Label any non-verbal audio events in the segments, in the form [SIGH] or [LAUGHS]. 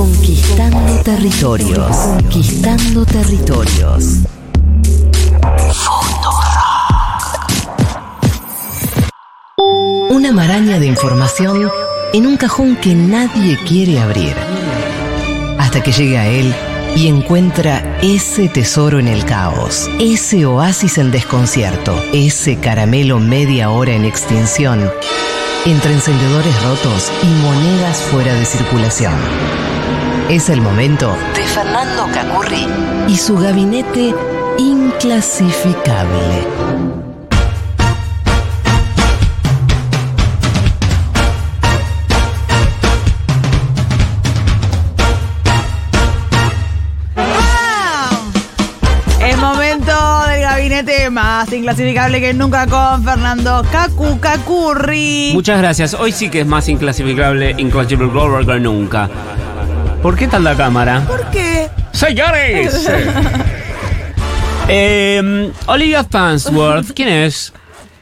Conquistando territorios. Conquistando territorios. Una maraña de información en un cajón que nadie quiere abrir. Hasta que llega a él y encuentra ese tesoro en el caos, ese oasis en desconcierto, ese caramelo media hora en extinción, entre encendedores rotos y monedas fuera de circulación. Es el momento de Fernando Cacurri y su gabinete inclasificable. Es momento del gabinete más inclasificable que nunca con Fernando Cacu Cacurri. Muchas gracias. Hoy sí que es más inclasificable, inclasificable que nunca. ¿Por qué tal la cámara? ¿Por qué? ¡Señores! [LAUGHS] Eh, Olivia Fansworth, ¿quién es?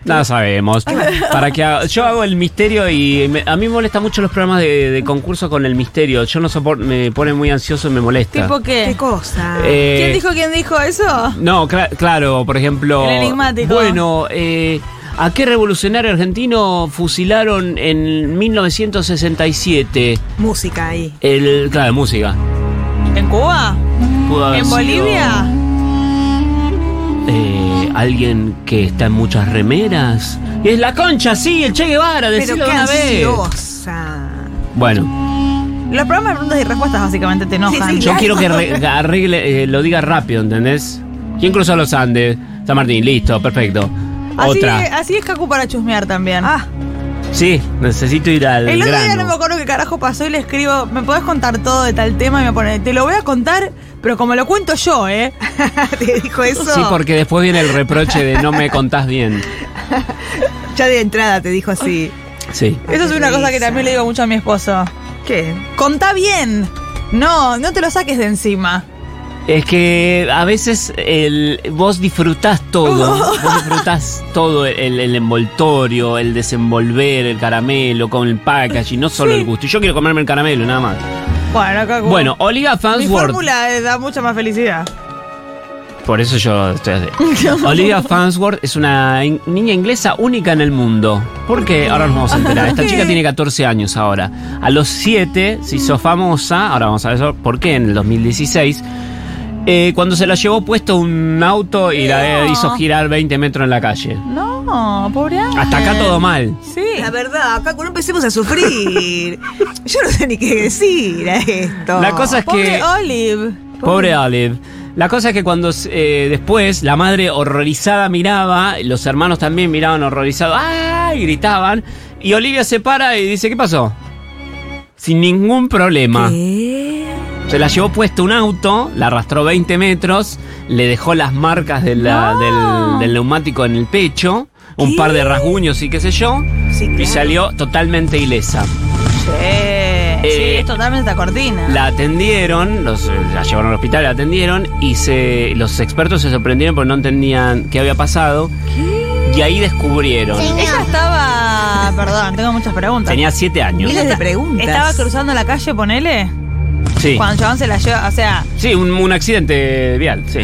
No sabemos. Para que haga- yo hago el misterio y me- a mí me molesta mucho los programas de, de concurso con el misterio. Yo no soporto, me pone muy ansioso y me molesta. ¿Tipo qué? ¿Qué cosa? Eh, ¿Quién dijo quién dijo eso? No, cla- claro, por ejemplo. El enigmático. Bueno, eh, ¿a qué revolucionario argentino fusilaron en 1967? Música ahí. El, claro, música. ¿En Cuba? Pudo haber ¿En sido, Bolivia? eh, alguien que está en muchas remeras. Y es la concha, sí, el Che Guevara, Pero decilo qué de una vez. ansiosa. Bueno, Los programas de preguntas y respuestas básicamente te enojan. Sí, sí, yo Claro. [LAUGHS] quiero que re- arregle, eh, lo diga rápido, ¿entendés? ¿Quién cruzó los Andes? San Martín, listo, perfecto. Así, Otra. así es Cacu para chusmear también. Ah, Sí, necesito ir al El otro día no me acuerdo qué carajo pasó y le escribo, ¿me podés contar todo de tal tema? Y me pone, te lo voy a contar, pero como lo cuento yo, ¿eh? [LAUGHS] te dijo eso. Sí, porque después viene el reproche de no me contás bien. [LAUGHS] Ya de entrada te dijo así. Sí. Eso es una cosa que también le digo mucho a mi esposo. ¿Qué? Contá bien. No, no te lo saques de encima. Es que a veces el, vos disfrutás todo. [LAUGHS] vos disfrutás todo, el, el envoltorio, el desenvolver, el caramelo con el packaging, no solo Sí. el gusto. Y yo quiero comerme el caramelo, nada más. Bueno, Cacu. Bueno, Olivia mi Fansworth. fórmula eh, da mucha más felicidad. Por eso yo estoy así. [LAUGHS] Olivia Fansworth es una in- niña inglesa única en el mundo. ¿Por qué? Ahora nos vamos a enterar. Esta [LAUGHS] chica tiene 14 años ahora. A los 7 se hizo famosa. Ahora vamos a ver. ¿Por qué? En el 2016. Eh, cuando se la llevó puesto un auto y la No. hizo girar 20 metros en la calle. No, pobre Ángel. Hasta acá todo mal. Sí. La verdad, acá cuando empecemos a sufrir. [LAUGHS] Yo no sé ni qué decir a esto. La cosa es Pobre que. Olive. Pobre Olive. La cosa es que cuando eh, después la madre horrorizada miraba, los hermanos también miraban horrorizados, ¡ay! y gritaban. Y Olivia se para y dice, ¿qué pasó? Sin ningún problema. ¿Qué? Se la llevó puesto un auto, la arrastró 20 metros, le dejó las marcas de la- No. del, del neumático en el pecho, un ¿Qué? par de rasguños y qué sé yo, Sí, y salió totalmente ilesa. Sí. sí, Eh, es totalmente cortina. La atendieron, los, la llevaron al hospital, la atendieron y se, los expertos se sorprendieron porque no entendían qué había pasado. Y ahí descubrieron. Ella estaba. Perdón, tengo muchas preguntas. Tenía siete años. Miles de preguntas. ¿Estaba cruzando la calle, ponele? Sí. Cuando el chabón se la lleva, o sea, Sí, un, un accidente vial, sí.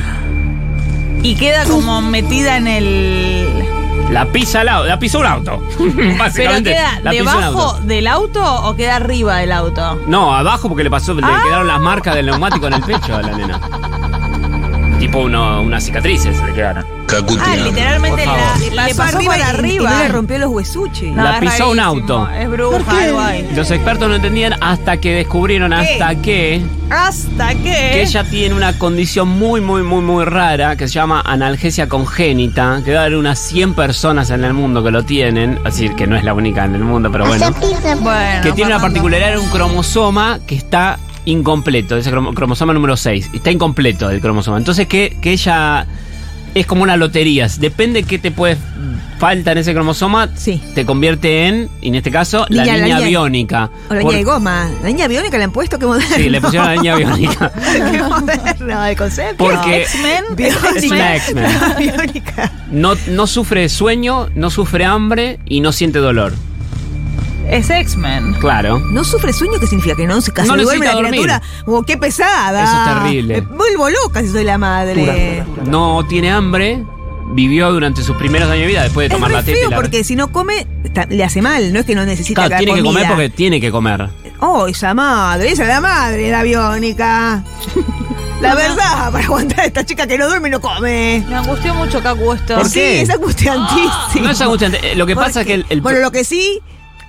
y queda como metida en el. La pisa el auto, la pisó un auto. [LAUGHS] Pero Básicamente. queda la debajo auto. del auto o queda arriba del auto. No, abajo porque le pasó, le Ah. quedaron las marcas del neumático en el pecho a la nena. Tipo uno, unas cicatrices le quedaron. Ah, literalmente Por la, le pasó por y- arriba. Y, no le rompió los huesuchis. No, La es pisó un rarísimo, auto. Es bruja, algo. Los expertos no entendían hasta que descubrieron hasta que Hasta que. que ella tiene una condición muy, muy, muy, muy rara que se llama analgesia congénita, que debe haber unas 100 personas en el mundo que lo tienen, es decir, que no es la única en el mundo, pero bueno, Bueno, que tiene una Fernando. particularidad, un cromosoma que está incompleto, ese cromo- cromosoma número 6, está incompleto el cromosoma. Entonces que, que ella es como una lotería, depende qué te puede falta en ese cromosoma, Sí. te convierte en, en este caso, la Niña- la niña biónica. O la Por- niña de goma. La niña biónica le han puesto, qué moderno. Sí, le pusieron la niña [LAUGHS] biónica. qué moderno el concepto. Porque X-Men. es una X-Men. No, no sufre sueño, no sufre hambre y no siente dolor. Es X-Men. Claro. ¿No sufre sueño? ¿Qué significa? ¿Que no se casi No duerme necesita la dormir. criatura? Oh, ¡Qué pesada! Eso es terrible. Me vuelvo loca si soy la madre. No tiene hambre, vivió durante sus primeros años de vida después de tomar la teta. y feo la- porque si no come, le hace mal. No es que no necesita Claro, la tiene que comida. comer porque tiene que comer. Oh, esa madre, esa es la madre, la biónica. [LAUGHS] La verdad, para aguantar a esta chica que no duerme y no come. Me angustió mucho, Cacu, esto. ¿Por sí, qué? es angustiantísimo. No es angustiante. eh, Lo que pasa es que el, el- Bueno, lo que sí,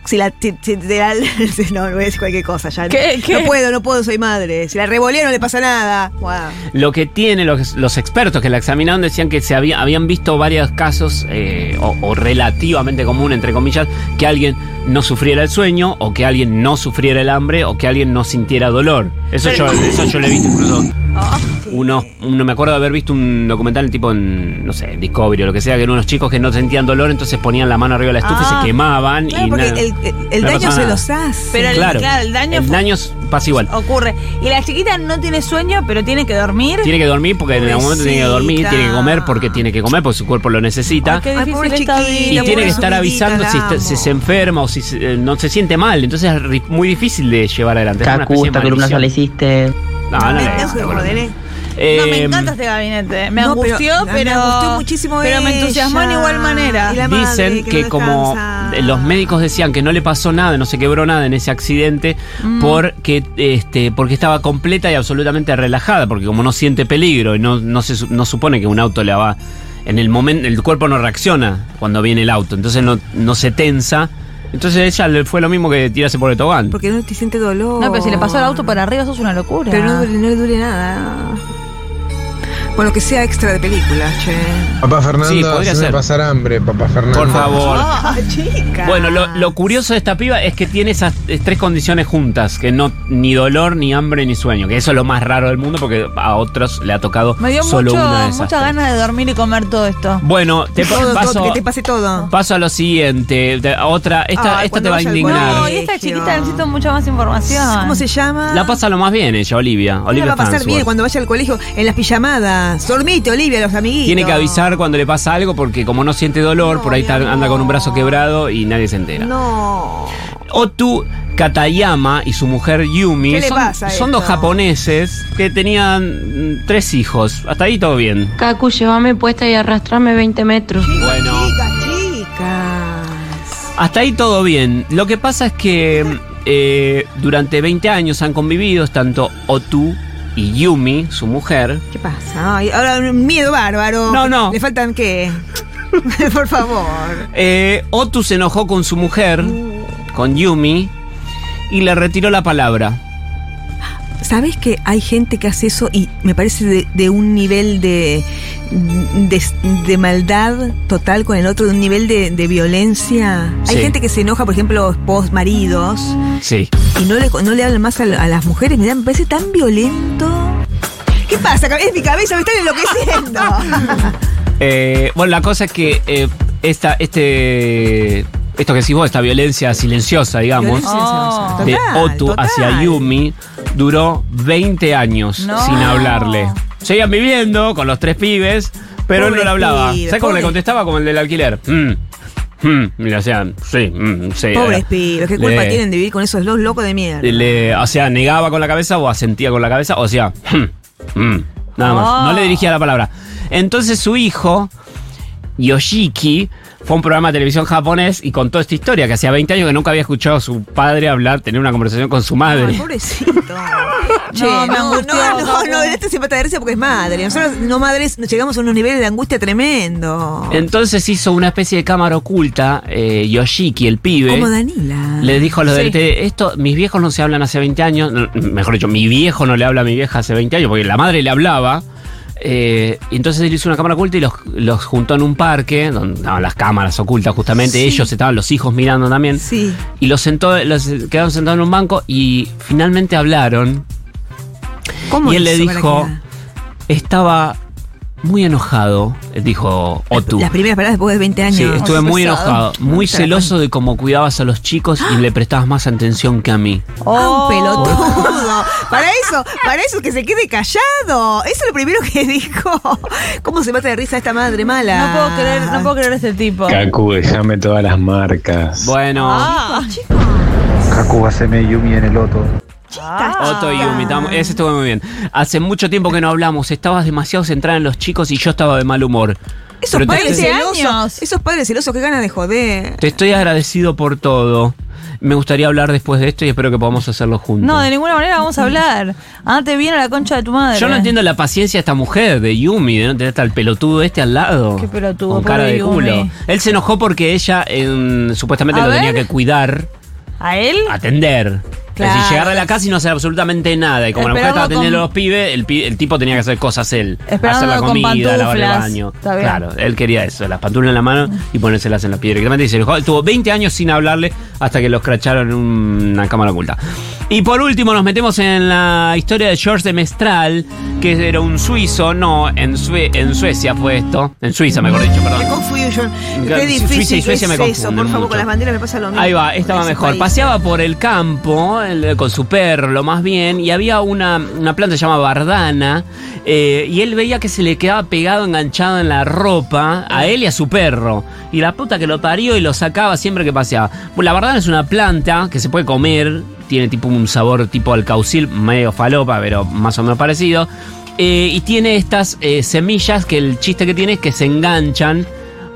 si la. si- si la- [LAUGHS] no, no voy a decir cualquier cosa ya. ¿Qué? ¿Qué? No puedo, no puedo, soy madre. Si la revolea no le pasa nada. Wow. lo que tiene los, los expertos que la examinaron decían que se había, habían visto varios casos, eh, o, o relativamente común, entre comillas, que alguien no sufriera el sueño, o que alguien no sufriera el hambre, o que alguien no sintiera dolor. Eso yo, [LAUGHS] eso yo lo he visto incluso. Ah, Uno, uno, me acuerdo de haber visto un documental tipo en, no sé, Discovery o lo que sea, que eran unos chicos que no sentían dolor, entonces ponían la mano arriba de la estufa y Ah, se quemaban. Claro, y porque nada. el, el- el No daño se los hace. Pero el- Claro, claro, el daño el daño pasa igual. Ocurre. Y la chiquita no tiene sueño, pero tiene que dormir. Tiene que dormir porque en algún momento tiene que dormir, tiene que comer porque tiene que comer porque su cuerpo lo necesita. Ay, qué Ay, difícil pobre esta chiquita, y tiene que estar avisando si, está- si se enferma o si se- eh, no se siente mal. Entonces es muy difícil de llevar adelante. Es una Cacu, esta columna maldición. la hiciste. No, no, esta columna. joderé. No, me Eh, encanta este gabinete. Me No, angustió, pero- pero. me angustió muchísimo Pero me entusiasmó en igual manera. Madre Dicen que que, no como descansa. los médicos decían que no le pasó nada, no se quebró nada en ese accidente Mm. porque este porque estaba completa y absolutamente relajada, porque como no siente peligro y no, no se su- no supone que un auto le va en el momento el cuerpo no reacciona cuando viene el auto, entonces no, no se tensa. Entonces ella le fue lo mismo que tirarse por el tobogán. Porque no te siente dolor. No, pero si le pasó el auto para arriba, eso es una locura. Pero no, no le duele nada. Bueno, que sea extra de película, che. Papá Fernando, Sí, podría ser. pasar hambre, papá Fernando. Por favor. Ah, [LAUGHS] chica. Bueno, lo, lo curioso de esta piba es que tiene esas eh, tres condiciones juntas, que no ni dolor, ni hambre, ni sueño, que eso es lo más raro del mundo porque a otros le ha tocado Me dio solo mucho, una de esas. mucha tres. ganas de dormir y comer todo esto. Bueno, te todo, paso, que te pase todo. paso a lo siguiente. Te- Otra, esta, Ay, esta te va a indignar. No, y esta chiquita necesito mucha más información. ¿Cómo se llama? La pasa lo más bien ella, Olivia. Olivia va a pasar bien cuando vaya al colegio en las pijamadas. Dormite, Olivia, los amiguitos. Tiene que avisar cuando le pasa algo porque como no siente dolor, No, por ahí mi está- anda con un brazo quebrado y nadie se entera. No. Otu Katayama y su mujer Yumi ¿Qué le son, pasa a son dos japoneses que tenían mm, tres hijos. Hasta ahí todo bien. Cacu, llévame puesta y arrastrame 20 metros. Bueno. Chicas, chicas. Hasta ahí todo bien. Lo que pasa es que eh, durante 20 años han convivido tanto Otu y Yumi, su mujer. ¿Qué pasa? Ay, ahora un miedo bárbaro. No, no. ¿Le faltan qué? [LAUGHS] Por favor. Eh, Otu se enojó con su mujer, con Yumi, y le retiró la palabra. ¿Sabes que hay gente que hace eso y me parece de, de un nivel de, de, de maldad total con el otro, de un nivel de, violencia? Hay Sí. gente que se enoja, por ejemplo, esposos, maridos, Sí. y no le, no le hablan más a, a las mujeres. Me, da- me parece tan violento. ¿Qué pasa? Es mi cabeza, me están enloqueciendo. [LAUGHS] Eh, bueno, la cosa es que eh, esta, este, esto que decís vos, esta violencia silenciosa, digamos. Oh. de Total, Otu total. hacia Yumi, duró 20 años No. sin hablarle. Seguían viviendo con los tres pibes, pero él no le hablaba. pibe, ¿Sabes cómo le contestaba? Como el del alquiler. Mm, mm, y le hacían, sí, mm, sí. Pobres pibes, ¿qué culpa Le- tienen de vivir con esos dos locos de mierda? le- o sea, negaba con la cabeza o asentía con la cabeza, o sea, mm, mm, nada más. Oh. No le dirigía la palabra. Entonces su hijo, Yoshiki, fue un programa de televisión japonés y contó esta historia, que hacía 20 años que nunca había escuchado a su padre hablar, tener una conversación con su madre. Ay, pobrecito. [LAUGHS] che, No, no, me no, no, no, Capu. este se mata de risa porque es madre. Nosotros, no madres, nos llegamos a unos niveles de angustia tremendo. Entonces hizo una especie de cámara oculta, eh, Yoshiki, el pibe. Como Danila. Le dijo a los Sí. del esto, mis viejos no se hablan hace 20 años, no, mejor dicho, mi viejo no le habla a mi vieja hace 20 años, porque la madre le hablaba. Eh, entonces él hizo una cámara oculta y los, los juntó en un parque, donde estaban las cámaras ocultas justamente, Sí. ellos estaban los hijos mirando también. Sí. Y los sentó, los quedaron sentados en un banco y finalmente hablaron. ¿Cómo Y él le dijo, estaba muy enojado, dijo Otu. Las primeras palabras después de 20 años. Sí, estuve muy enojado, muy celoso de cómo cuidabas a los chicos y le prestabas más atención que a mí. Ah, un pelotudo. Para eso, para eso que se quede callado. Eso es lo primero que dijo. ¿Cómo se mata de risa esta madre mala? No puedo creer, no puedo creer este tipo. Cacu, déjame todas las marcas. Bueno, Ah, Chicos, Haku, haceme Yumi en el Otto. Ah. Otto y Yumi, estamos- ese estuvo muy bien. Hace mucho tiempo que no hablamos, estabas demasiado centrada en los chicos y yo estaba de mal humor. Esos Pero te- padres 20 celosos. años. Esos padres celosos que ganas de joder. Te estoy agradecido por todo. Me gustaría hablar después de esto y espero que podamos hacerlo juntos. No, de ninguna manera vamos a hablar. Andate bien a la concha de tu madre. Yo no entiendo la paciencia de esta mujer, de Yumi, de no tener al pelotudo este al lado. Qué pelotudo, Con cara pobre de Yumi. culo. Él se enojó porque ella em, supuestamente A lo ver. tenía que cuidar, ¿A él? atender. Es Claro. decir, llegar a la casa y no hacer absolutamente nada. Y como la mujer Esperando estaba atendiendo con- los pibes, el, pi- el tipo tenía que hacer cosas él. Esperando hacer la comida, lavar el baño. Claro, él quería eso, las pantuflas en la mano y ponérselas en la piedra. Directamente y se enojó. Tuvo 20 años sin hablarle hasta que los cracharon en una cámara oculta. Y por último nos metemos en la historia de George de Mestral, que era un suizo, no, en, Sue- en Suecia fue esto. En Suiza, mejor dicho, Me perdón. confundo yo. Claro, Qué difícil Suiza y Suecia que me es eso. Por favor, mucho. con las banderas me pasa lo mismo. Ahí va, estaba mejor. país. Paseaba por el campo con su perro, lo más bien, y había una, una planta que se llama bardana, eh, y él veía que se le quedaba pegado, enganchado en la ropa, a él y a su perro. Y la puta que lo parió y lo sacaba siempre que paseaba. Bueno, la bardana es una planta que se puede comer, tiene tipo un sabor tipo alcaucil, medio falopa, pero más o menos parecido. Eh, y tiene estas eh, semillas que el chiste que tiene es que se enganchan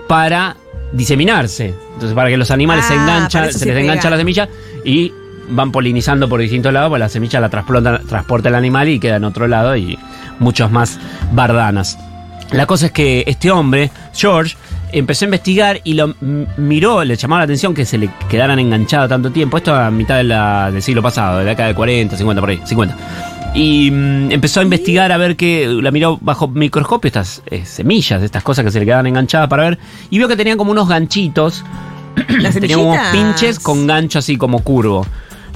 para diseminarse. Entonces, para que los animales se Ah, enganchan, se, se les engancha la semilla y van polinizando por distintos lados, pues la semilla la transporta, transporta el animal y queda en otro lado y muchos más bardanas. La cosa es que este hombre, George, empezó a investigar y lo miró, le llamaba la atención que se le quedaran enganchados tanto tiempo. Esto a mitad de la- del siglo pasado, de la década de 40, 50, por ahí, 50. Y mm, empezó a investigar a ver que la miró bajo microscopio estas eh, semillas, estas cosas que se le quedaban enganchadas para ver. Y vio que tenían como unos ganchitos [CLEARS THROAT] Las Tenía unos pinches con gancho así como curvo.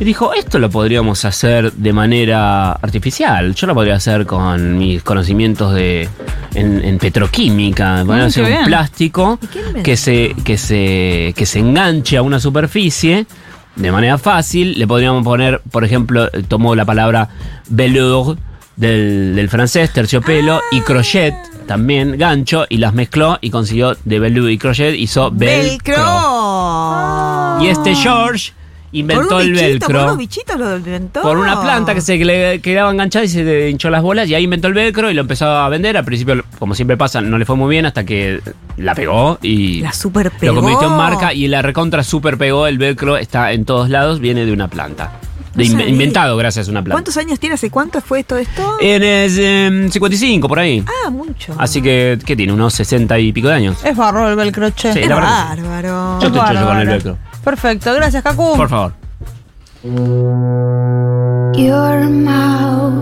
Y dijo, esto lo podríamos hacer de manera artificial. Yo lo podría hacer con mis conocimientos de en, en petroquímica. Podría Mm, hacer un plástico que se, que, se, que se enganche a una superficie de manera fácil. Le podríamos poner, por ejemplo, tomó la palabra velour del, del francés, terciopelo, y Ah. crochet, también gancho, y las mezcló y consiguió de velour y crochet, hizo velcro. Velcro. Y este George inventó Por un el bichito, velcro. Por unos bichitos lo inventó. por una planta que se le quedaba enganchada y se le hinchó las bolas y ahí inventó el velcro y lo empezó a vender. Al principio, como siempre pasa, no le fue muy bien hasta que la pegó y La super lo pegó. convirtió en marca y la recontra super pegó. El velcro está en todos lados, viene de una planta. De No in- sabía. inventado gracias a una planta. ¿Cuántos años tiene? ¿Hace cuánto fue todo esto? En es, em, 55, por ahí. ah, mucho. Así que, ¿qué tiene? Unos 60 y pico de años. Es barro el velcro, che. Sí, es sí. bárbaro. Yo estoy chocho con el Bárbaro. velcro. Perfecto, gracias, Cacu. Por favor. Your mouth